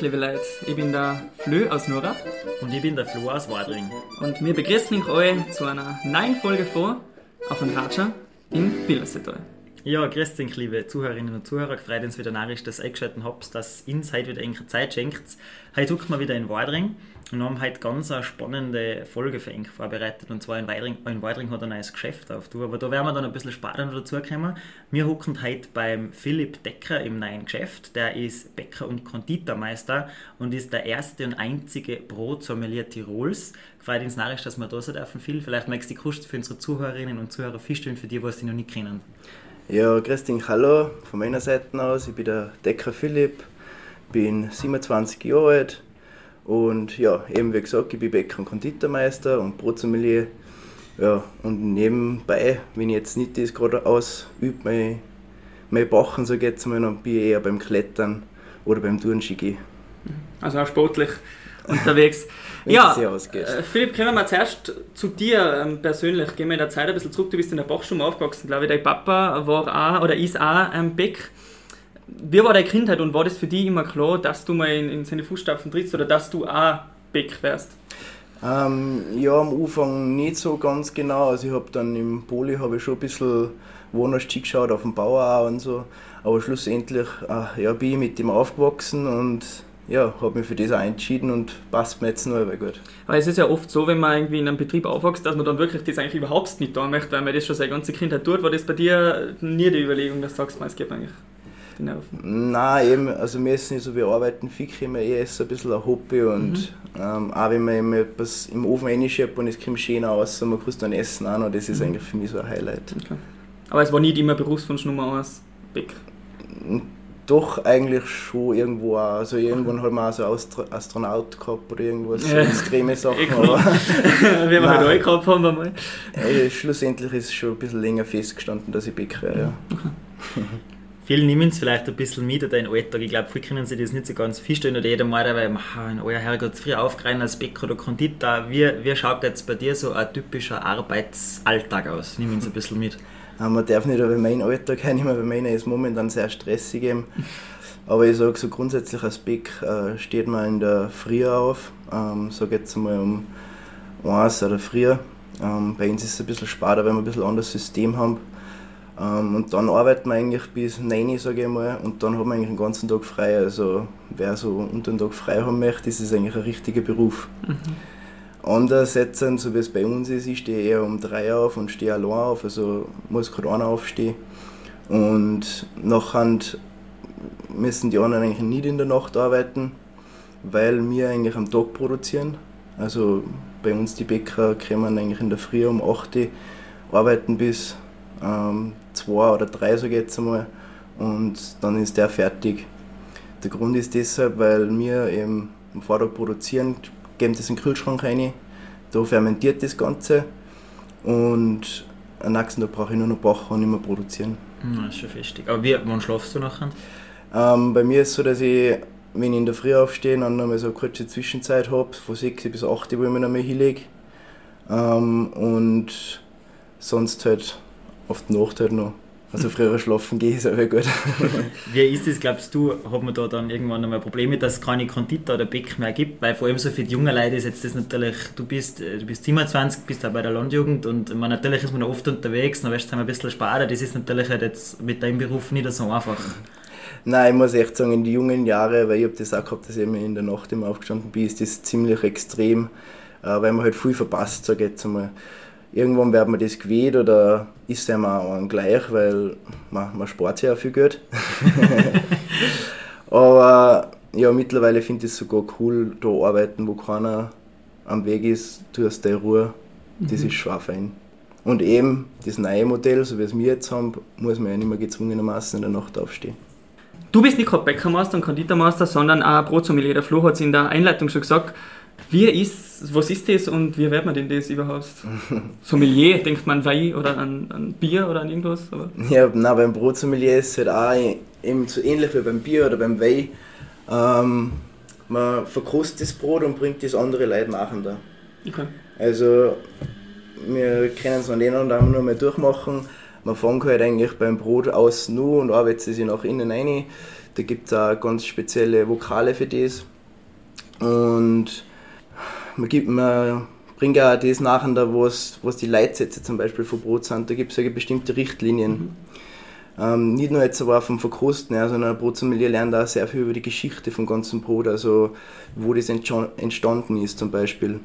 liebe Leute. Ich bin der Flö aus Nurab. Und ich bin der Flo aus Wadring. Und wir begrüßen euch zu einer neuen Folge vor auf dem Raja in Billersetal. Ja, grüß dich, liebe Zuhörerinnen und Zuhörer. Gefreut uns wieder narrisch, dass ihr eingeschaltet habt, dass heute wieder Zeit schenkt. Heute gucken wir wieder in Wadring und haben heute ganz eine spannende Folge für euch vorbereitet. Und zwar in Wadring, in Wadring hat ein neues Geschäft auf. Aber da werden wir dann ein bisschen später noch dazukommen. Wir hocken heute beim Philipp Decker im neuen Geschäft. Der ist Bäcker und Konditormeister und ist der erste und einzige Brotsommelier Tirols. Gefreut uns narrisch, dass wir da sein dürfen. Phil, vielleicht magst du die Kust für unsere Zuhörerinnen und Zuhörer feststellen, für die, was sie noch nicht kennen. Ja, dich, hallo von meiner Seite aus. Ich bin der Decker Philipp, bin 27 Jahre alt und ja, eben wie gesagt, ich bin Bäcker und Konditormeister und Brotsommelier. Ja, und nebenbei, wenn ich jetzt nicht das gerade ausübe, mein, mein Bachen, so geht es mal, dann bin ich eher beim Klettern oder beim Turnski Also auch sportlich unterwegs. ja, äh, Philipp, kommen wir zuerst zu dir ähm, persönlich. Gehen wir in der Zeit ein bisschen zurück. Du bist in der Bachstube aufgewachsen, glaube ich. Dein Papa war auch oder ist auch ein Bäck. Wie war deine Kindheit und war das für dich immer klar, dass du mal in, in seine Fußstapfen trittst oder dass du auch Bäck wärst? Ähm, ja, am Anfang nicht so ganz genau. Also ich habe dann im Poli habe ich schon ein bisschen woanders geschaut, auf dem Bauer auch und so. Aber schlussendlich äh, ja, bin ich mit ihm aufgewachsen und ja, habe mich für das auch entschieden und passt mir jetzt noch gut. Weil es ist ja oft so, wenn man irgendwie in einem Betrieb aufwächst, dass man dann wirklich das eigentlich überhaupt nicht tun möchte, weil man das schon seine ganze Kindheit tut. War das bei dir nie die Überlegung, dass du sagst, es geht eigentlich Nerven? Nein, eben, also wir essen nicht so, wir arbeiten fix immer eher so ein bisschen ein Hobby und mhm. ähm, auch wenn man eben etwas im Ofen reinschiebt und es kommt schön aus und man kann es dann essen auch noch, das ist mhm. eigentlich für mich so ein Highlight. Okay. Aber es war nicht immer Berufswunsch Nummer 1, Bäck? Doch, eigentlich schon irgendwo auch. Also irgendwann hat man auch so Astro Astronaut gehabt oder irgendwas, ja. so extreme Sachen. aber Wie wir halt alle gehabt haben einmal. Ey, schlussendlich ist es schon ein bisschen länger festgestanden, dass ich Bäcker. Ja. Viele nehmen es vielleicht ein bisschen mit in deinen Alltag. Ich glaube, viele können sich das nicht so ganz feststellen oder jeder meint, weil in euer Herrgott früh aufgereint als Bäcker oder Konditor. Wie, wie schaut jetzt bei dir so ein typischer Arbeitsalltag aus? Nimm uns ein bisschen mit. Man darf nicht über meinen Alltag hernehmen, weil meiner ist momentan sehr stressig. Eben. Aber ich sage so grundsätzlich als Bäck äh, steht man in der Früh auf, ähm, sage jetzt mal um 1 oder früher. Ähm, bei uns ist es ein bisschen später, weil wir ein bisschen anderes System haben. Ähm, und dann arbeiten wir eigentlich bis 9 sage ich mal, und dann haben wir eigentlich den ganzen Tag frei. Also wer so unter den Tag frei haben möchte, das ist eigentlich ein richtiger Beruf. Mhm. Anders jetzt, so wie es bei uns ist, ich stehe eher um drei auf und stehe allein auf, also muss gerade einer aufstehen. Und nachher müssen die anderen eigentlich nicht in der Nacht arbeiten, weil wir eigentlich am Tag produzieren. Also bei uns die Bäcker kommen eigentlich in der Früh um 8 Uhr, arbeiten bis ähm, 2 oder 3, so geht es einmal, und dann ist der fertig. Der Grund ist deshalb, weil wir eben am Vortag produzieren, geben das in den Kühlschrank rein, da fermentiert das Ganze und am nächsten Tag brauche ich nur noch backen und nicht mehr produzieren. Hm, das ist schon festig. Aber wie, wann schlafst du nachher? Ähm, bei mir ist es so, dass ich, wenn ich in der Früh aufstehe, dann noch mal so eine kurze Zwischenzeit habe, von 6 bis 8 wo ich mich noch mal hinlege. Ähm, und sonst halt auf die Nacht halt noch. Also früher schlafen gehe ist aber gut. Wie ist das, glaubst du, hat man da dann irgendwann einmal Probleme, dass es keine Konditor oder Bäck mehr gibt? Weil vor allem so für die jungen Leute ist jetzt das natürlich, du bist, du bist 27, bist auch bei der Landjugend und man, natürlich ist man oft unterwegs, dann wirst du ein bisschen sparen, das ist natürlich halt jetzt mit deinem Beruf nicht so einfach. Nein, ich muss echt sagen, in den jungen Jahren, weil ich habe das auch gehabt, dass ich in der Nacht immer aufgestanden bin, ist das ziemlich extrem, äh, weil man halt viel verpasst, sage ich jetzt einmal irgendwann wird man das gewählt oder ist einem auch gleich, weil man, man spart ja viel Geld. Aber ja, mittlerweile finde ich es sogar cool, da arbeiten, wo keiner am Weg ist, du hast deine Ruhe, das mhm. ist schon fein. Und eben das neue Modell, so wie es wir jetzt haben, muss man ja nicht mehr gezwungenermaßen in der Nacht aufstehen. Du bist nicht gerade Bäckermeister und Konditormeister, sondern auch Brotsommelier. Der Flo hat es in der Einleitung schon gesagt. Wie ist, was ist das und wie wird man denn das überhaupt? Sommelier, denkt man Wein oder an, an Bier oder an irgendwas? Aber ja, nein, beim Brotsommelier ist es halt auch eben so ähnlich wie beim Bier oder beim Wein. Ähm, man verkostet das Brot und bringt das andere Leute machen da. Okay. Also wir können es noch nicht und nur mal durchmachen. Man fängt halt eigentlich beim Brot aus nur und arbeitet sich nach innen rein. Da gibt es auch ganz spezielle Vokale für das Und man, gibt, man bringt ja auch das nachher, was, was die Leitsätze zum Beispiel Brot sind. Da gibt es ja bestimmte Richtlinien. Mhm. Ähm, nicht nur jetzt aber vom Verkosten, ja, sondern ein Brotsommelier lernt auch sehr viel über die Geschichte vom ganzen Brot, also wo das entstanden ist zum Beispiel.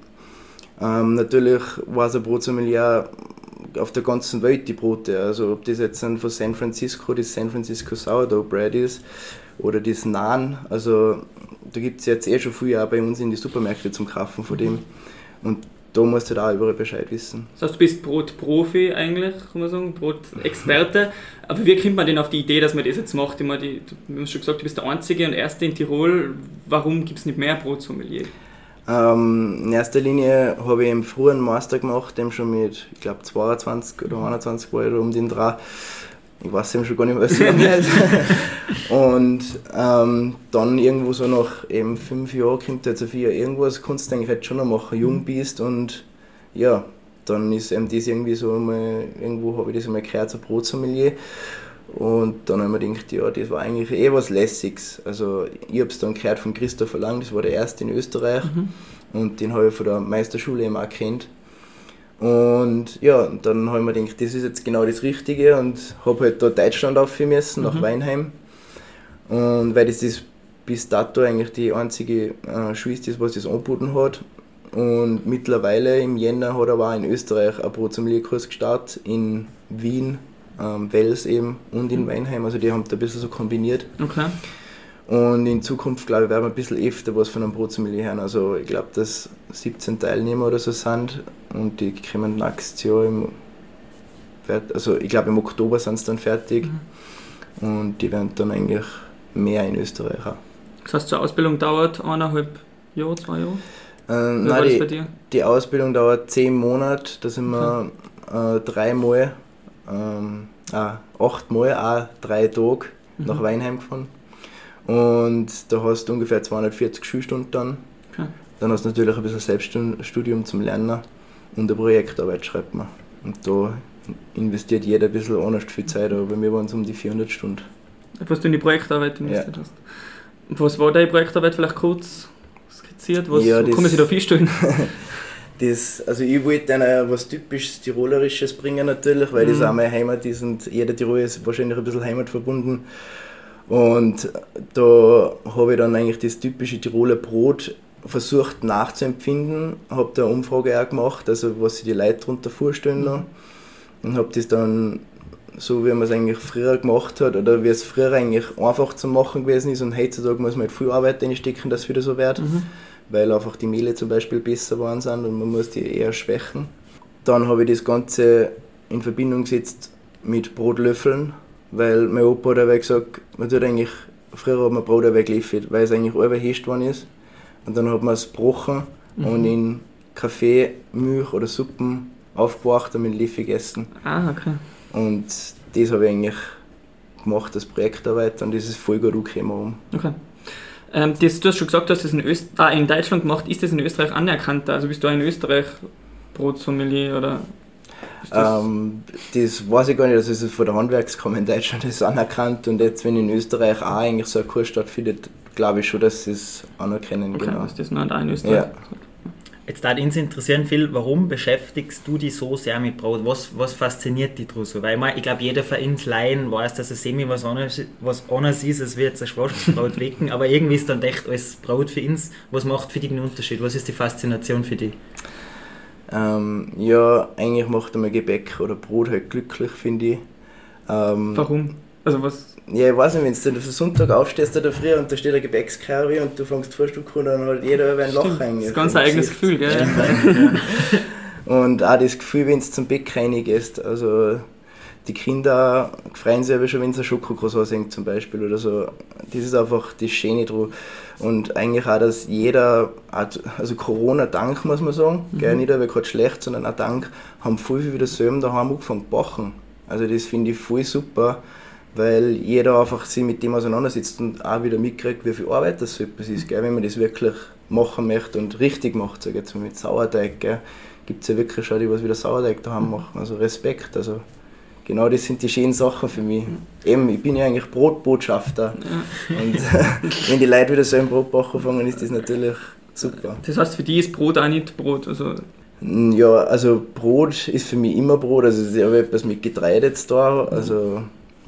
Ähm, natürlich weiß ein Brotsommelier auf der ganzen Welt die Brote, also ob das jetzt von San Francisco, das San Francisco Sourdough Bread ist oder das Naan, also da gibt es jetzt eh schon viel auch bei uns in die Supermärkte zum Kaufen von dem. Und da musst du da überall Bescheid wissen. Das heißt, du bist Brotprofi eigentlich, kann man sagen, Brotexperte. Aber wie kommt man denn auf die Idee, dass man das jetzt macht? Ich meine, die, du hast schon gesagt, du bist der Einzige und Erste in Tirol. Warum gibt es nicht mehr Brotsommelier? Ähm, in erster Linie habe ich im frühen Master gemacht, dem schon mit, ich glaube, 22 oder 21 war ich um den Dreh. Ich weiß eben schon gar nicht mehr, was ich Und ähm, dann irgendwo so nach eben fünf Jahren kommt jetzt auf vier irgendwas, kannst du eigentlich jetzt schon noch machen, jung bist und ja, dann ist eben das irgendwie so einmal, irgendwo habe ich das einmal gehört, so Brotsommelier. Und dann habe ich mir gedacht, ja, das war eigentlich eh was Lässiges. Also ich habe es dann gehört von Christopher Lang, das war der erste in Österreich. Mhm. Und den habe ich von der Meisterschule eben auch kennt. Und ja, dann habe ich mir gedacht, das ist jetzt genau das Richtige und habe halt da Deutschland aufführen müssen, nach mhm. Weinheim. Und weil das ist bis dato eigentlich die einzige äh, Schule ist, was das angeboten hat. Und mittlerweile im Jänner hat er auch in Österreich ein Brotsommelier-Kurs gestartet, in Wien, ähm, Wels eben und in mhm. Weinheim. Also die haben da ein bisschen so kombiniert. Okay. Und in Zukunft, glaube ich, werden wir ein bisschen öfter was von einem Brotsommelier hören. Also ich glaube, dass 17 Teilnehmer oder so sind und die kommen nächstes Jahr im also ich glaube im Oktober sind sie dann fertig mhm. und die werden dann eigentlich mehr in Österreich auch. Das heißt, die Ausbildung dauert eineinhalb Jahre, zwei Jahre? Äh, nein, die, die, Ausbildung dauert zehn Monate, da sind wir okay. äh, dreimal ähm, ah, achtmal, auch drei Tage mhm. nach Weinheim gefahren. Und da hast du ungefähr 240 Schulstunden dann. Okay. Dann hast du natürlich ein bisschen Selbststudium zum Lernen und eine Projektarbeit schreibt man. Und da investiert jeder ein bisschen anders viel Zeit, aber bei mir waren es um die 400 Stunden. Was du in die Projektarbeit investiert ja. hast. Was war deine Projektarbeit vielleicht kurz skizziert? Was ja, kann man sich da vorstellen? das, also ich wollte dann was typisch Tirolerisches bringen natürlich, weil mhm. das auch meine Heimat ist und jeder Tirol ist wahrscheinlich ein bisschen heimatverbunden. Und da habe ich dann eigentlich das typische Tiroler Brot versucht nachzuempfinden, habe da eine Umfrage auch gemacht, also was sich die Leute darunter vorstellen noch. und habe das dann so wie man es eigentlich früher gemacht hat oder wie es früher eigentlich einfach zu machen gewesen ist und heutzutage muss man halt viel Arbeit reinstecken, dass es wieder so wird. Mhm weil einfach die Mehle zum Beispiel besser geworden sind und man muss die eher schwächen. Dann habe ich das Ganze in Verbindung gesetzt mit Brotlöffeln, weil mein Opa hat gesagt, man tut eigentlich, früher hat man Brot weggeliefert, weil es eigentlich überhascht worden ist. Und dann hat man es gebrochen mhm. und in Kaffee, Milch oder Suppen aufgebracht und mit Löffel gegessen. Ah, okay. Und das habe ich eigentlich gemacht als Projektarbeit und das ist voll gut angekommen. Okay. Ähm, das, du hast schon gesagt, du hast das in, Öst ah, in Deutschland gemacht. Ist das in Österreich anerkannt? Also bist du in Österreich Brotsommelier oder? Das, ähm, das weiß ich gar nicht, also ist von der Handwerkskammer in Deutschland ist anerkannt und jetzt, wenn in Österreich auch eigentlich so ein Kurs stattfindet, glaube ich schon, dass sie es anerkennen. Okay, genau. ist das nur in Österreich? Ja. Jetzt da uns interessieren viel, warum beschäftigst du dich so sehr mit Brot? Was, was fasziniert dich daran so? Weil ich, ich glaube, jeder Vereinslein weiß, dass es semi was anderes, was anderes ist, als wird ein Schwarzbrot wecken, aber irgendwie ist dann echt alles Brot für uns. Was macht für dich den Unterschied? Was ist die Faszination für dich? Ähm, ja, eigentlich macht einmal Gebäck oder Brot halt glücklich, finde ich. Ähm, warum? Also was, ja, ich weiß nicht, wenn du auf Sonntag aufstehst oder früh und da steht eine Gebäckskerbe und du fängst Frühstück an, dann hat jeder ein Loch hängen. Das ist ganz ein eigenes Gefühl, gell? Ja. und auch das Gefühl, wenn du zum Bäck reingehst, also die Kinder freuen sich aber schon, wenn sie ein Schokokroissant sehen zum Beispiel oder so. Das ist einfach das Schöne dran. Und eigentlich auch, dass jeder, also Corona-Dank muss man sagen, mhm. gell, nicht aber gerade schlecht, sondern auch Dank, haben viel, viel wieder selber daheim angefangen zu backen. Also das finde ich voll super weil jeder einfach sich mit dem auseinandersetzt und auch wieder mitkriegt, wie viel Arbeit das so etwas ist, gell? wenn man das wirklich machen möchte und richtig macht, sage jetzt mal mit Sauerteig, gibt es ja wirklich schon die, was wieder Sauerteig daheim machen, also Respekt, also genau das sind die schönen Sachen für mich. Eben, ich bin ja eigentlich Brotbotschafter ja. und wenn die Leute wieder so ein Brot backen fangen, ist das natürlich super. Das heißt, für die ist Brot auch nicht Brot? Also ja, also Brot ist für mich immer Brot, also ich habe etwas mit Getreide jetzt da, also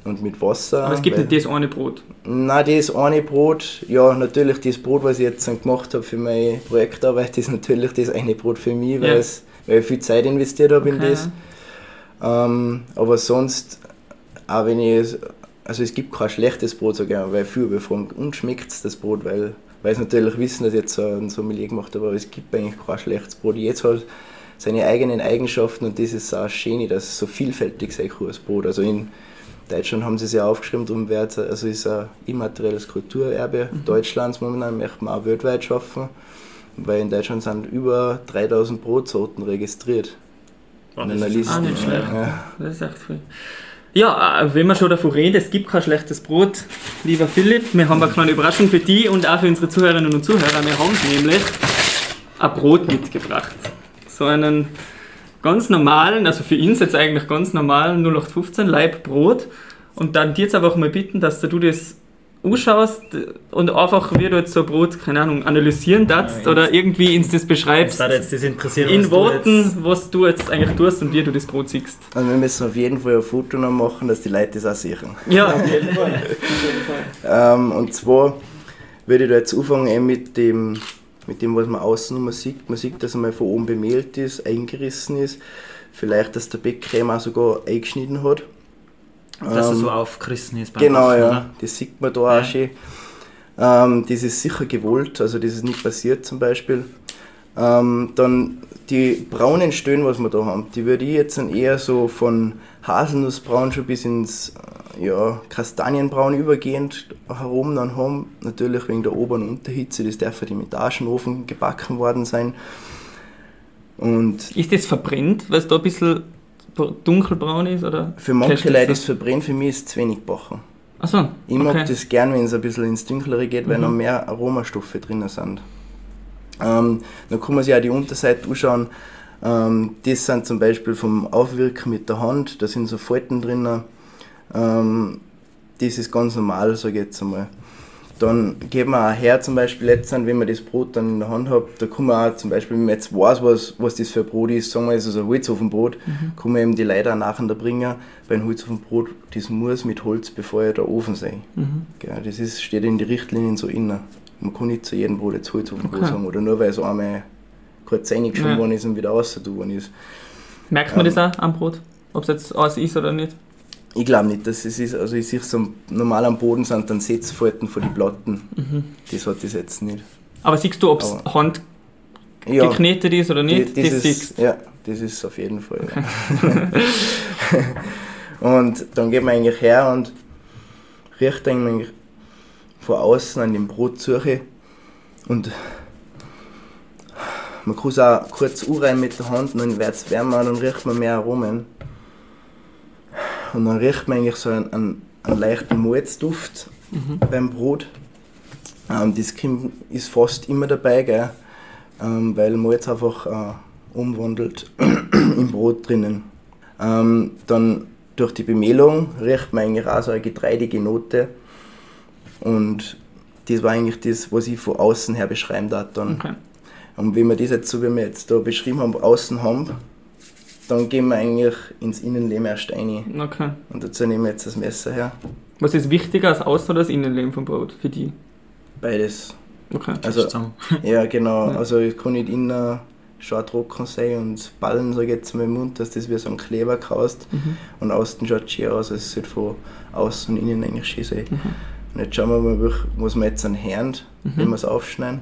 und mit Wasser. Aber es gibt nicht das eine Brot? Nein, das eine Brot, ja natürlich das Brot, was ich jetzt gemacht habe für meine Projektarbeit, ist natürlich das eine Brot für mich, weil, ja. es, weil ich viel Zeit investiert habe okay. in das. Ähm, aber sonst, auch wenn ich, also es gibt kein schlechtes Brot, sage ich, weil viele befragen, und schmeckt es das Brot, weil, weil sie natürlich wissen, dass ich jetzt so ein Sommelier gemacht habe, aber es gibt eigentlich kein schlechtes Brot. Jetzt hat seine eigenen Eigenschaften und das ist auch schön, dass es so vielfältig sein kann, das Brot. Also in Deutschland haben sie es ja aufgeschrieben, darum wird also ist ein immaterielles Kulturerbe mhm. Deutschlands momentan, möchte man auch weltweit schaffen, weil in Deutschland sind über 3000 Brotsorten registriert. Oh, in einer Liste. Auch nicht schlecht. Ja. Das ist echt viel. Ja, äh, wenn wir schon davon reden, es gibt kein schlechtes Brot, lieber Philipp. Wir haben eine kleine Überraschung für dich und auch für unsere Zuhörerinnen und Zuhörer. Wir haben nämlich ein Brot mitgebracht. So einen ganz normalen, also für ihn jetzt eigentlich ganz normalen 0815 Leib Brot. Und dann dir jetzt einfach mal bitten, dass du das anschaust und einfach, wie du jetzt so Brot, keine Ahnung, analysieren darfst ja, oder irgendwie uns das beschreibst. Das jetzt das in Worten, du was du jetzt eigentlich tust und wie du das Brot siehst. Also wir müssen auf jeden Fall ein Foto noch machen, dass die Leute das auch sehen. Ja, auf jeden Fall. ähm, und zwar würde ich da jetzt anfangen mit dem mit dem, was man außen immer sieht. Man sieht, dass er mal von oben bemehlt ist, eingerissen ist. Vielleicht, dass der Backcreme auch sogar eingeschnitten hat. Dass ähm, er so aufgerissen ist beim Genau, Waschen, ja. Oder? Das sieht man da ja. auch schön. Ähm, das ist sicher gewollt, also das ist nicht passiert zum Beispiel. Ähm, dann die braunen Stöhnen, was wir da haben, die würde ich jetzt eher so von Haselnussbraun schon bis ins ja, Kastanienbraun übergehend herum dann haben. Natürlich wegen der Ober- und Unterhitze, das darf ja im Etagenofen gebacken worden sein. Und ist das verbrennt, weil es da ein bisschen dunkelbraun ist? Oder für manche Leute ist es verbrennt, für mich ist es zu wenig backen. Achso. Ich okay. mag das gern, wenn es ein bisschen ins Dunklere geht, weil mhm. noch mehr Aromastoffe drin sind. Ähm, dann kann man sich auch die Unterseite anschauen. Ähm, das sind zum Beispiel vom Aufwirken mit der Hand, da sind so Falten drin. Ähm, das ist ganz normal, sage ich jetzt einmal. Dann geht man auch her, zum Beispiel jetzt, wenn man das Brot dann in der Hand hat, da kann man auch zum Beispiel, wenn man jetzt weiß, was, was das für ein Brot ist, sagen wir, es ist ein Holzofenbrot, mhm. kann man eben die Leute auch nachher bringen, weil ein Holzofenbrot, das muss mit Holz befeuert der Ofen sein. Mhm. Ja, das ist, steht in den Richtlinien so innen. Man kann nicht zu jedem Brot jetzt Holzofenbrot okay. sagen, oder nur weil es einmal kurz reingeschoben ja. worden ist und wieder raus worden ist. Merkt man ähm, das auch am Brot? Ob es jetzt alles ist oder nicht? Ich glaube nicht, dass es ist. Also ich sehe so normal am Boden sind dann Setzfalten von den Platten. Mhm. Das hat das jetzt nicht. Aber siehst du, ob es Hand ja, geknetet ist oder nicht? Die, das siehst Ja, das ist auf jeden Fall. Okay. Ja. und dann geht man eigentlich her und riecht eigentlich von außen an dem Brot suche und man kann es auch kurz anreiben mit der Hand und dann wird es wärmer und dann riecht man mehr Aromen. Und dann riecht man eigentlich so einen, einen, einen leichten Malzduft mhm. beim Brot. Ähm, das ist fast immer dabei, gell? Ähm, weil Malz einfach äh, umwandelt im Brot drinnen. Ähm, dann durch die Bemehlung riecht man eigentlich auch so eine getreidige Note. Und das war eigentlich das, was ich von außen her beschreiben darf dann. Okay. Und wenn wir das jetzt so, wie wir jetzt da beschrieben haben, außen haben, dann gehen wir eigentlich ins Innenleben erst rein. Okay. Und dazu nehmen wir jetzt das Messer her. Was ist wichtiger als Außen- oder das Innenleben vom Brot für die? Beides. Okay. Also, ja, genau. Ja. Also, ich kann nicht innen schon trocken sein und ballen, sage ich jetzt mal im Mund, dass das wie so ein Kleber kaust. Mhm. Und außen schaut schön aus, es sollte von außen und innen eigentlich schön sein. Mhm. Und jetzt schauen wir mal, was wir jetzt anhören, mhm. wenn wir es aufschneiden.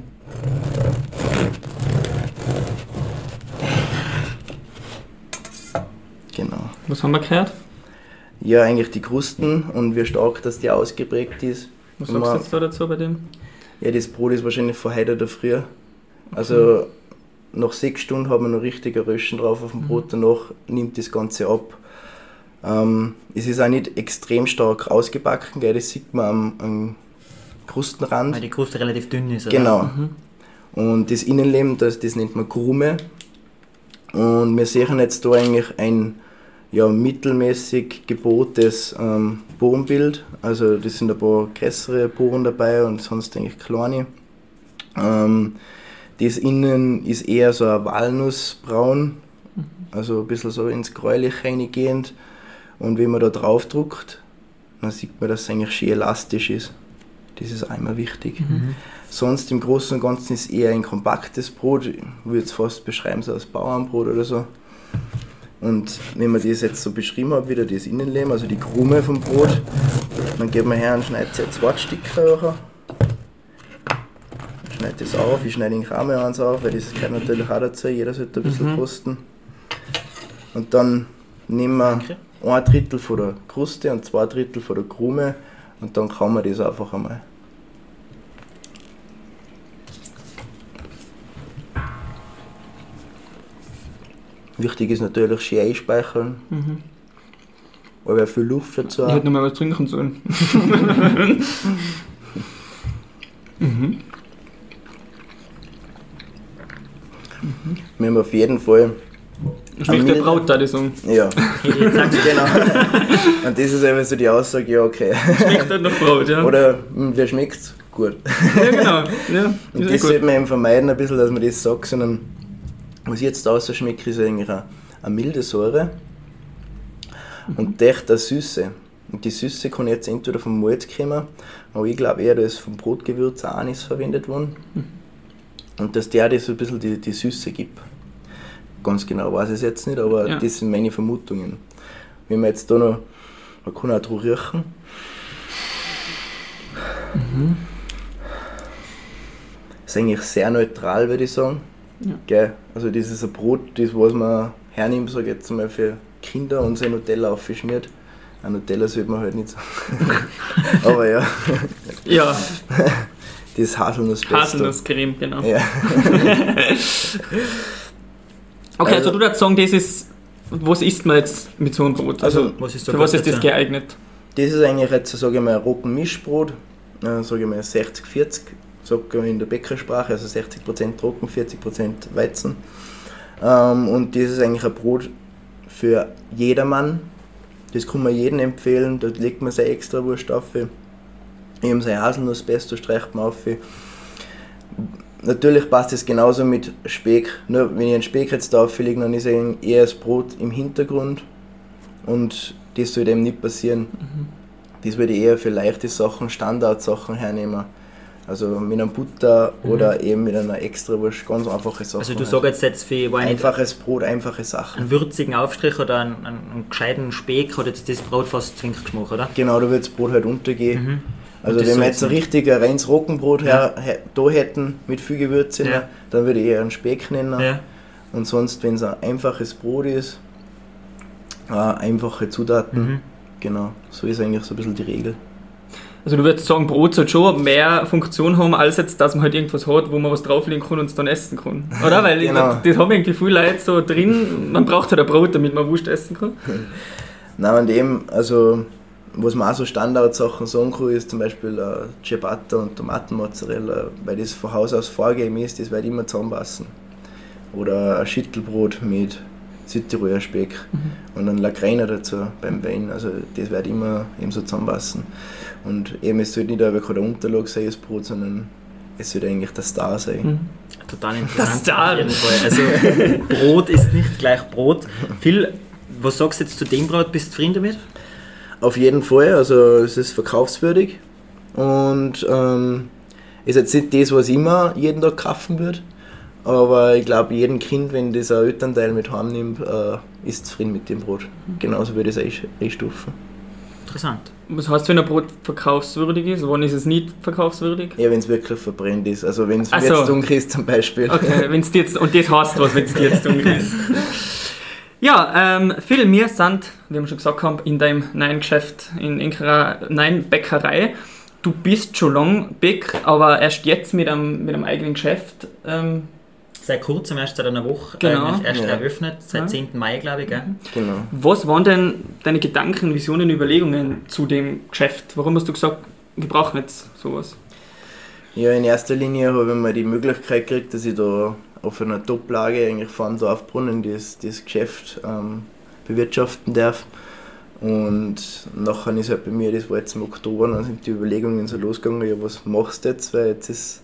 Genau. Was haben wir gehört? Ja, eigentlich die Krusten und wie stark dass die ausgeprägt ist. Was sagst du jetzt da dazu bei dem? Ja, das Brot ist wahrscheinlich von heute oder früher. Okay. Also nach sechs Stunden haben wir noch richtige Röschen drauf auf dem mhm. Brot, danach nimmt das Ganze ab. Ähm, es ist auch nicht extrem stark ausgebacken, gell? das sieht man am, am Krustenrand. Weil die Kruste relativ dünn ist, oder? Genau. Mhm. Und das Innenleben, das, das nennt man Krume. Und wir sehen jetzt da eigentlich ein ja, mittelmäßig gebohrtes ähm, Bohrenbild. Also das sind ein paar größere Bohren dabei und sonst eigentlich kleine. Ähm, Das innen ist eher so ein Walnussbraun, also ein bisschen so ins Gräuliche reingehend. Und wenn man da drauf druckt, dann sieht man, dass es eigentlich schön elastisch ist. Das ist einmal wichtig. Mhm. Sonst im Großen und Ganzen ist es eher ein kompaktes Brot, ich würde es fast beschreiben, so als Bauernbrot oder so. Und wenn man das jetzt so beschrieben hat, wieder das Innenleben, also die Krume vom Brot, dann geht man her und schneidet jetzt zwei Stücke schneide das auf, ich schneide den Kram eins auf, weil das gehört natürlich auch dazu, jeder sollte ein bisschen mhm. kosten. Und dann nehmen wir. Ein Drittel von der Kruste und zwei Drittel von der Krume und dann kann man das einfach einmal. Wichtig ist natürlich schön einspeichern. Mhm. Aber viel Luft dazu. Ich hätte noch mal was trinken sollen. mhm. Mhm. Wir haben auf jeden Fall. Schmeckt der Braut da, die Song. Ja. genau. Und das ist einfach so die Aussage, ja, okay. Schmeckt halt nach Braut, ja. Oder, hm, wer schmeckt Gut. Ja, genau. Ja, und das sollte man eben vermeiden, ein bisschen, dass man das sagt, sondern was ich jetzt außer schmeckt, ist eigentlich eine, eine milde Säure und echt eine Süße. Und die Süße kann jetzt entweder vom Malz kommen, aber ich glaube eher, dass vom Brotgewürz Anis verwendet worden. Mhm. Und dass der das so ein bisschen die, die Süße gibt. Ganz genau weiß ich es jetzt nicht, aber ja. das sind meine Vermutungen. Wenn man jetzt da noch, man kann auch drauf riechen. Mhm. Ist eigentlich sehr neutral, würde ich sagen. Ja. Gell? Also das ist ein Brot, das was man hernimmt, sage jetzt mal für Kinder und sein Nutella aufgeschmiert. Ein Nutella sollte man halt nicht sagen. aber ja. Ja. Das Haselnusspesto. Haselnusscreme, genau. Ja. okay, also, also, du würdest sagen, das ist, was isst man jetzt mit so einem Brot? Also, also was ist für was ist das geeignet? Das ist eigentlich jetzt, sage ich mal, ein Roggenmischbrot, äh, sage ich mal 60-40, sagt man in der Bäckersprache, also 60% Trocken, 40% Weizen. Ähm, und das ist eigentlich ein Brot für jedermann. Das kann man jedem empfehlen, da legt man seine extra Wurst auf. Eben sein Haselnusspesto streicht man auf. Natürlich passt es genauso mit Speck. Nur wenn ich einen Speck jetzt da auflege, dann ist eher das Brot im Hintergrund. Und das sollte eben nicht passieren. Mhm. Das würde ich eher für leichte Sachen, Standardsachen hernehmen. Also mit einem Butter mhm. oder eben mit einer Extrawurst, ganz einfache Sachen. Also du sagst jetzt für einfaches Brot, einfache Sachen. Einen würzigen Aufstrich oder einen, einen, einen gescheiten Speck hat jetzt das Brot fast zwingend gemacht, oder? Genau, da wird das Brot halt untergehen. Mhm. Also wenn wir jetzt ein richtig reines Roggenbrot ja. her, da hätten mit viel Gewürze, ja. dann würde ich eher einen Speck nennen. Ja. Und sonst, wenn es ein einfaches Brot ist, äh, einfache Zutaten, mhm. genau, so ist eigentlich so ein bisschen die Regel. Also du würdest sagen, Brot sollte schon mehr Funktion haben, als jetzt, dass man halt irgendwas hat, wo man was drauflegen kann und es dann essen kann. Oder? Weil genau. das haben irgendwie viele Leute so drin, man braucht halt ein Brot, damit man Wurst essen kann. Nein, und eben, also was man auch so Standardsachen sagen kann, ist zum Beispiel äh, Ciabatta und Tomatenmozzarella, weil das von Haus aus vorgegeben ist, das wird immer zusammenpassen. Oder ein Schüttelbrot mit Südtiroler Speck mhm. und ein Lagreiner dazu beim Wein. Also das wird immer eben so zusammenpassen. Und eben es sollte nicht einfach der Unterlage sein, das Brot, sondern es sollte eigentlich der Star sein. Mhm. Total interessant. Star. Also Brot ist nicht gleich Brot. Phil, was sagst du jetzt zu dem Brot? Bist du zufrieden damit? Auf jeden Fall, also es ist verkaufswürdig und ähm, ist jetzt nicht das, was immer jeden Tag kaufen wird, aber ich glaube, jedem Kind, wenn das ein Elternteil mit heimnimmt, äh, ist zufrieden mit dem Brot. Genauso würde ich es einstufen. Interessant. Was heißt, wenn ein Brot verkaufswürdig ist? Wann ist es nicht verkaufswürdig? Ja, wenn es wirklich verbrennt ist. Also wenn es jetzt so. dunkel ist zum Beispiel. Okay, wenn's jetzt, und das heißt was, wenn es jetzt dunkel ist. Ja, ähm, Phil, wir sind, wie wir schon gesagt haben, in deinem neuen Geschäft, in unserer neuen Bäckerei. Du bist schon lange Bäck, aber erst jetzt mit einem, mit einem eigenen Geschäft. Ähm, seit kurzem, erst seit einer Woche, genau. äh, erst ja. eröffnet, seit ja. 10. Mai, glaube ich. Gell? Genau. Was waren denn deine Gedanken, Visionen, Überlegungen zu dem Geschäft? Warum hast du gesagt, wir brauchen jetzt sowas? Ja, in erster Linie habe ich mal die Möglichkeit gekriegt, dass ich da auf einer Top-Lage eigentlich vor Dorfbrunnen das, das Geschäft ähm, bewirtschaften darf. Und nachher ist halt bei mir, das war jetzt im Oktober, dann sind die Überlegungen so losgegangen, ja was machst du jetzt, weil jetzt ist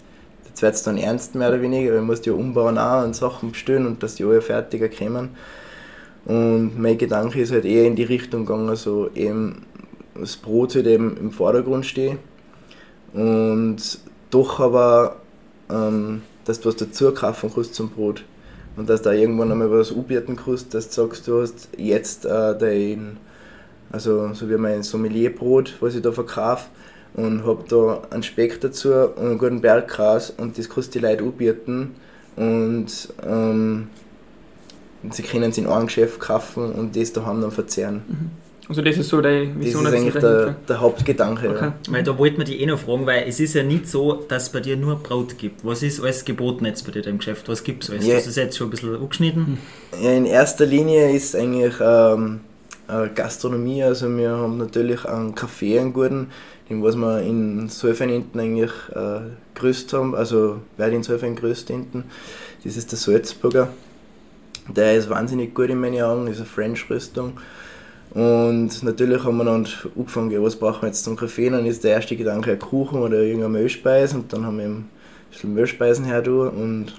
jetzt wird es dann ernst mehr oder weniger, weil man muss ja umbauen auch und Sachen bestellen und dass die alle fertiger kommen. Und mein Gedanke ist halt eher in die Richtung gegangen, so eben das Brot halt eben im Vordergrund steht und doch aber, ähm, dass du was dazu kaufen kannst zum Brot und dass da irgendwann einmal was anbieten kannst, dass du sagst, du hast jetzt äh, dein, also so wie mein Sommelierbrot, was ich da verkaufe, und habe da einen Speck dazu und einen guten Berggras und das kannst du die Leute anbieten und ähm, sie können es in einem Geschäft kaufen und das daheim dann verzehren. Mhm. Also das ist so die Vision Das ist eigentlich der, der, Hauptgedanke. Okay. Ja. Weil da wollten wir die eh noch fragen, weil es ist ja nicht so, dass es bei dir nur Brot gibt. Was ist alles geboten jetzt bei dir im Geschäft? Was gibt es alles? Ja. Das ist jetzt schon ein bisschen angeschnitten. Ja, in erster Linie ist eigentlich ähm, Gastronomie. Also wir haben natürlich einen Kaffee, einen guten, den was wir in Solfenenten eigentlich äh, größt haben. Also werde in Solfen größt hinten. Das ist der Salzburger. Der ist wahnsinnig gut in meinen Augen, ist eine French-Rüstung. Und natürlich haben wir dann angefangen, was brauchen wir jetzt zum Kaffee? Dann ist der erste Gedanke ein Kuchen oder irgendeine Mehlspeise und dann haben wir ein bisschen Mehlspeisen her und,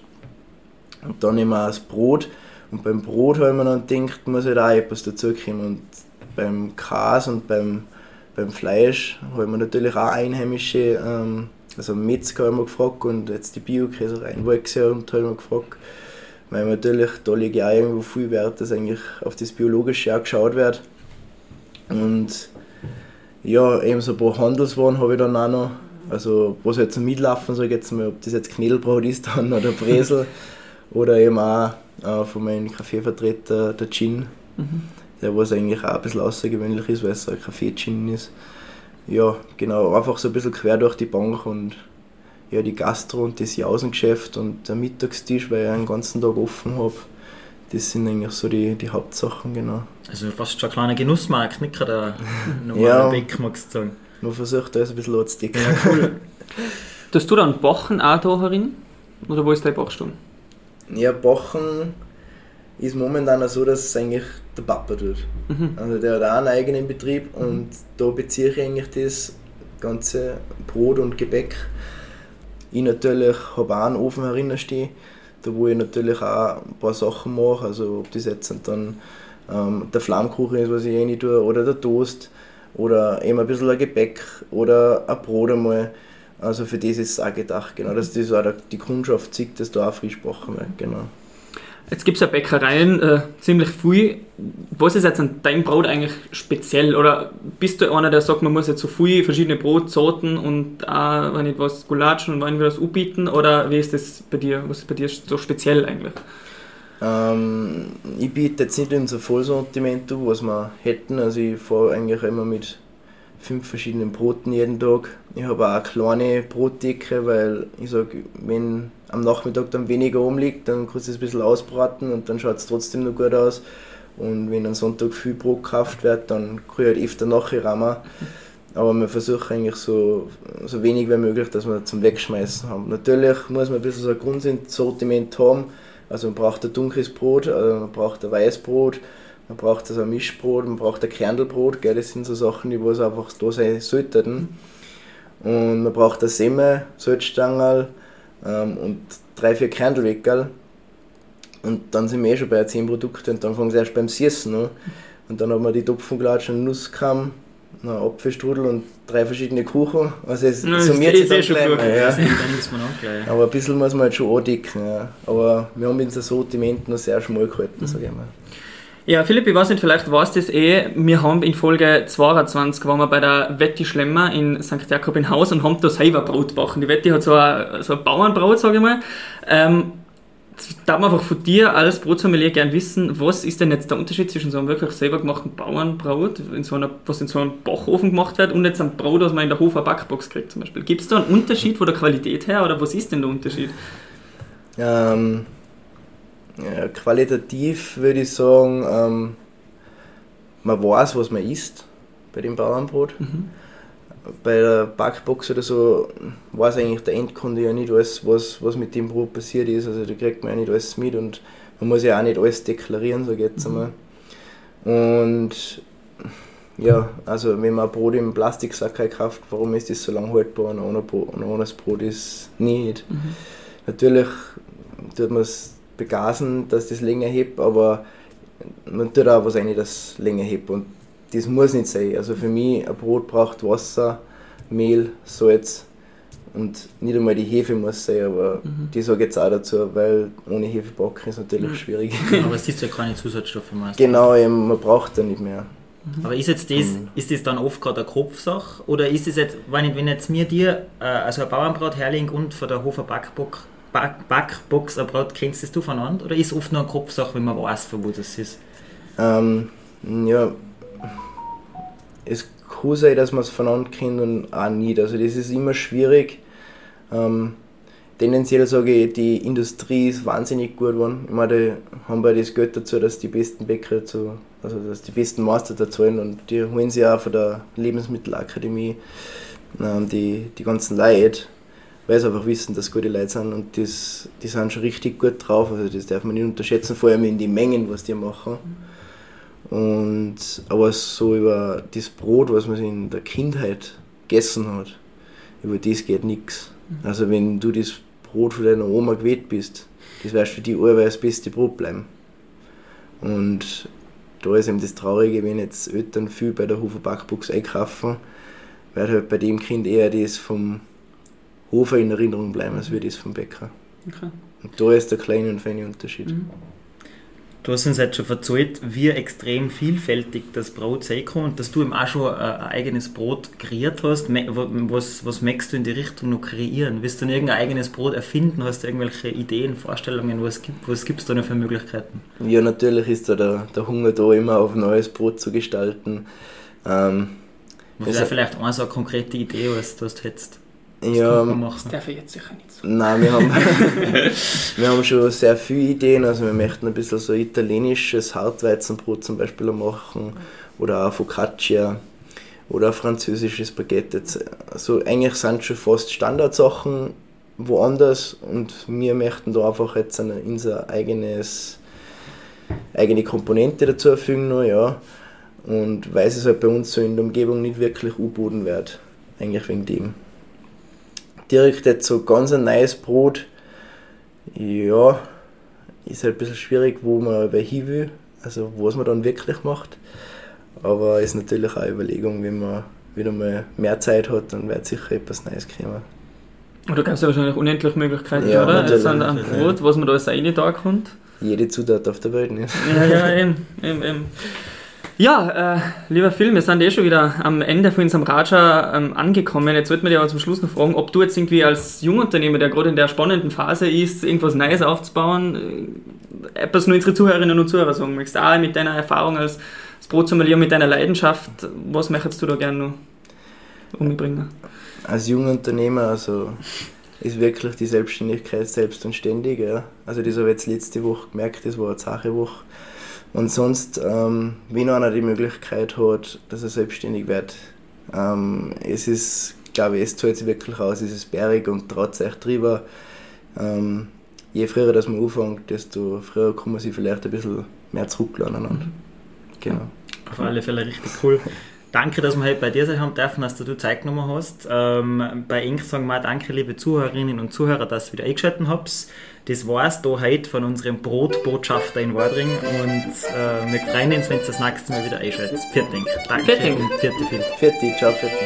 und dann immer das Brot. Und beim Brot haben wir dann gedacht, muss halt auch etwas dazukommen. Und beim Käse und beim, beim Fleisch haben wir natürlich auch einheimische, ähm, also Metzger haben wir gefragt und jetzt die Bio-Käsereien Wolksee und haben wir gefragt. Weil natürlich, da lege ich auch irgendwo viel Wert, dass eigentlich auf das Biologische auch geschaut wird. Und ja, eben so ein paar Handelswaren habe ich dann auch noch. Also, was halt zum Mitlaufen, sage ich jetzt mal, ob das jetzt Knädelbrot ist dann oder Bresel oder eben auch äh, von meinem Kaffeevertreter der Gin, mhm. der was eigentlich auch ein bisschen außergewöhnlich ist, weil es ein Kaffee-Gin ist. Ja, genau, einfach so ein bisschen quer durch die Bank und ja, die Gastro und das Jausengeschäft und der Mittagstisch, weil ich einen ganzen Tag offen habe das sind eigentlich so die, die Hauptsachen, genau. Also fast schon ein kleiner Genussmarkt, nicht gerade ein normaler ja, Bäck, magst du sagen. Man versucht alles ein bisschen anzudecken. Ja, cool. Tust du dann Bachen auch da herin? Oder wo ist dein Bachstunde? Ja, Bachen ist momentan auch so, dass es eigentlich der Papa tut. Mhm. Also der hat auch einen eigenen Betrieb mhm. und da beziehe ich eigentlich das ganze Brot und Gebäck. Ich natürlich habe auch einen Ofen herinnen stehen da wo ich natürlich auch ein paar Sachen mache, also ob das jetzt dann ähm, der Flammkuchen ist, was ich eh nicht tue, oder der Toast, oder eben ein bisschen ein Gebäck oder ein Brot einmal. Also für das ist es auch gedacht, genau, dass das auch die Kundschaft sieht, dass da auch frisch backen wird, genau. Jetzt gibt es ja Bäckereien äh, ziemlich viel. Was ist jetzt an deinem Brot eigentlich speziell? Oder bist du einer, der sagt, man muss jetzt so viele verschiedene Brotsorten und auch, wenn nicht was, Gulatschen und wenn wir das anbieten? Oder wie ist das bei dir? Was ist bei dir so speziell eigentlich? Ähm, ich biete jetzt nicht unser Vollsortiment an, was wir hätten. Also ich fahre eigentlich immer mit fünf verschiedenen Broten jeden Tag. Ich habe auch eine kleine Brotdecke, weil ich sage, wenn am Nachmittag dann weniger umliegt, dann kannst du es ein bisschen ausbraten und dann schaut es trotzdem noch gut aus. Und wenn am Sonntag viel Brot gekauft wird, dann kann ich halt öfter nachher rammen. Aber wir versuchen eigentlich so, so wenig wie möglich, dass wir zum Wegschmeißen haben. Natürlich muss man ein bisschen so ein Grundsortiment haben. Also man braucht ein dunkles Brot, also man braucht ein Weißbrot, man braucht also ein Mischbrot, man braucht ein Kernelbrot, gell? das sind so Sachen, die was einfach da sein sollten. Und man braucht eine Semmel, Salzstangerl ähm, und drei, vier Kernelweckerl. Und dann sind wir eh schon bei 10 Produkten und dann fangen sie erst beim Siessen an. Und dann haben wir die Topfenglatschen, Nusskamm, einen Apfelstrudel und drei verschiedene Kuchen. Also es no, summiert sich dann gleich mal, ja. Aber ein bisschen muss man halt schon andecken. Ja. Aber wir haben unser Sortiment noch sehr schmal gehalten, mhm. sage ich mal. Ja, Philipp, ich weiß nicht, vielleicht weißt du das eh. Wir haben in Folge 22 waren wir bei der Wetti Schlemmer in St. Jakob in Haus und haben da selber Brot gebacken. Die Wetti hat so ein, so ein Bauernbrot, sage ich mal. Ähm, darf man einfach von dir als Brotsommelier gern wissen, was ist denn jetzt der Unterschied zwischen so einem wirklich selber gemachten Bauernbrot, in so einer, was in so einem Backofen gemacht wird, und jetzt einem Brot, das man in der Hofer Backbox kriegt zum Beispiel. Gibt es da einen Unterschied von der Qualität her oder was ist denn der Unterschied? Ähm, ja, qualitativ würde ich sagen, ähm, man weiß, was man isst bei dem Bauernbrot. Mhm. Bei der Backbox oder so weiß eigentlich der Endkunde ja nicht alles, was, was mit dem Brot passiert ist. Also da kriegt man ja nicht alles mit und man muss ja auch nicht alles deklarieren, so geht's mhm. einmal. Und ja, also wenn man ein Brot im Plastiksack kauft, warum ist das so lang haltbar und ohne, Brot, und ohne das Brot ist nicht? Mhm. Natürlich tut man es begasen, dass das länger hebt, aber man tut auch was rein, das länger hebt und das muss nicht sein. Also für mich, ein Brot braucht Wasser, Mehl, Salz und nicht einmal die Hefe muss sein, aber mhm. die sage ich jetzt auch dazu, weil ohne Hefe backen ist natürlich mhm. schwierig. Aber es ist ja keine Zusatzstoffe meistens. Genau, eben, man braucht da nicht mehr. Mhm. Aber ist jetzt das, mhm. ist das dann oft gerade eine Kopfsache? Oder ist es jetzt, wenn, ich, wenn jetzt mir dir äh, also ein Bauernbrot herlegen und von der Hofer Backbox, Back, Backbox ein Brot, kennst das du voneinander? Oder ist es oft nur eine Kopfsache, wenn man weiß, von wo das ist? Ähm, ja, es kann sein, dass man es voneinander kennt und auch nicht. Also das ist immer schwierig. Ähm, tendenziell sage ich, die Industrie ist wahnsinnig gut geworden. Ich meine, die haben bei das Geld dazu, dass die besten Bäcker zu, also dass die besten Meister da zahlen und die holen sich auch von der Lebensmittelakademie ähm, die, die ganzen Leute, weil sie einfach wissen, dass gute Leute sind und das, die sind schon richtig gut drauf. Also das darf man nicht unterschätzen, vor allem in die Mengen, was die machen. Und, aber so über das Brot, was man in der Kindheit gegessen hat, über das geht nichts. Also wenn du das Brot von deiner Oma gewählt bist, das wirst für die allweil das beste Brot bleiben. Und da ist eben das Traurige, wenn jetzt Eltern viel bei der Hofer Backbox einkaufen, wird halt bei dem Kind eher das vom Hofer in Erinnerung bleiben, als würde das vom Bäcker. Okay. Und da ist der kleine und feine Unterschied. Mhm. Du hast uns jetzt schon erzählt, wie extrem vielfältig das Brot sein kann und dass du eben auch schon ein eigenes Brot kreiert hast. Was, was möchtest du in die Richtung noch kreieren? Willst du irgendein eigenes Brot erfinden? Hast du irgendwelche Ideen, Vorstellungen? Was gibt es was da noch für Möglichkeiten? Ja, natürlich ist da der, der Hunger da, immer auf neues Brot zu gestalten. Ähm, was wäre vielleicht eine so eine konkrete Idee, was du hast hättest? Ja, das darf ich jetzt sicher nicht so. Nein, wir haben, wir haben schon sehr viele Ideen. Also wir möchten ein bisschen so italienisches Hartweizenbrot zum Beispiel machen oder auch Focaccia oder ein französisches Baguette. Also eigentlich sind schon fast Standardsachen woanders und wir möchten da einfach jetzt eine, unser eigenes eigene Komponente dazu erfüllen noch, ja. Und weil es halt bei uns so in der Umgebung nicht wirklich U-Boden wird, eigentlich wegen dem direkt jetzt so ganz ein neues Brot, ja, ist halt ein bisschen schwierig, wo man hin will, also was man dann wirklich macht. Aber ist natürlich auch eine Überlegung, wenn man wieder mal mehr Zeit hat, dann wird sicher etwas Neues kommen. Oder kannst du wahrscheinlich unendlich Möglichkeiten, ja, oder? Jetzt an einem Brot, was man da als eine da kommt. Jede Zutat auf der Welt nicht. Ja, ja, eben, eben, eben. Ja, äh, lieber Phil, wir sind eh schon wieder am Ende von unserem Raja ähm, angekommen. Jetzt würde man aber zum Schluss noch fragen, ob du jetzt irgendwie als Jungunternehmer, der gerade in der spannenden Phase ist, irgendwas Neues aufzubauen, äh, etwas nur unsere Zuhörerinnen und Zuhörer sagen möchtest. Auch mit deiner Erfahrung als, als Brotsommelier, mit deiner Leidenschaft, was möchtest du da gerne noch umbringen? Als Jungunternehmer, also ist wirklich die Selbstständigkeit selbst und ständig. Ja. Also das habe ich jetzt letzte Woche gemerkt, das war eine Sache Woche und sonst, ähm, wenn einer die Möglichkeit hat, dass er selbstständig wird, ähm, es ist, glaube ich, es zahlt sich wirklich aus, es ist bärig und traut sich drüber. Ähm, je früher dass man anfängt, desto früher kann man sich vielleicht ein bisschen mehr zurücklernen. Mhm. Genau. Auf alle Fälle richtig cool. Danke, dass wir heute bei dir sein haben dürfen, dass du Zeit genommen hast. Ähm, bei Ink sagen wir danke, liebe Zuhörerinnen und Zuhörer, dass ihr wieder eingeschaltet habt. Das war es da heute von unserem Brotbotschafter in Wadring und äh, wir freuen uns, wenn ihr das nächste Mal wieder einschaltet. Viert Danke. Viert Vierte, ciao, vierte.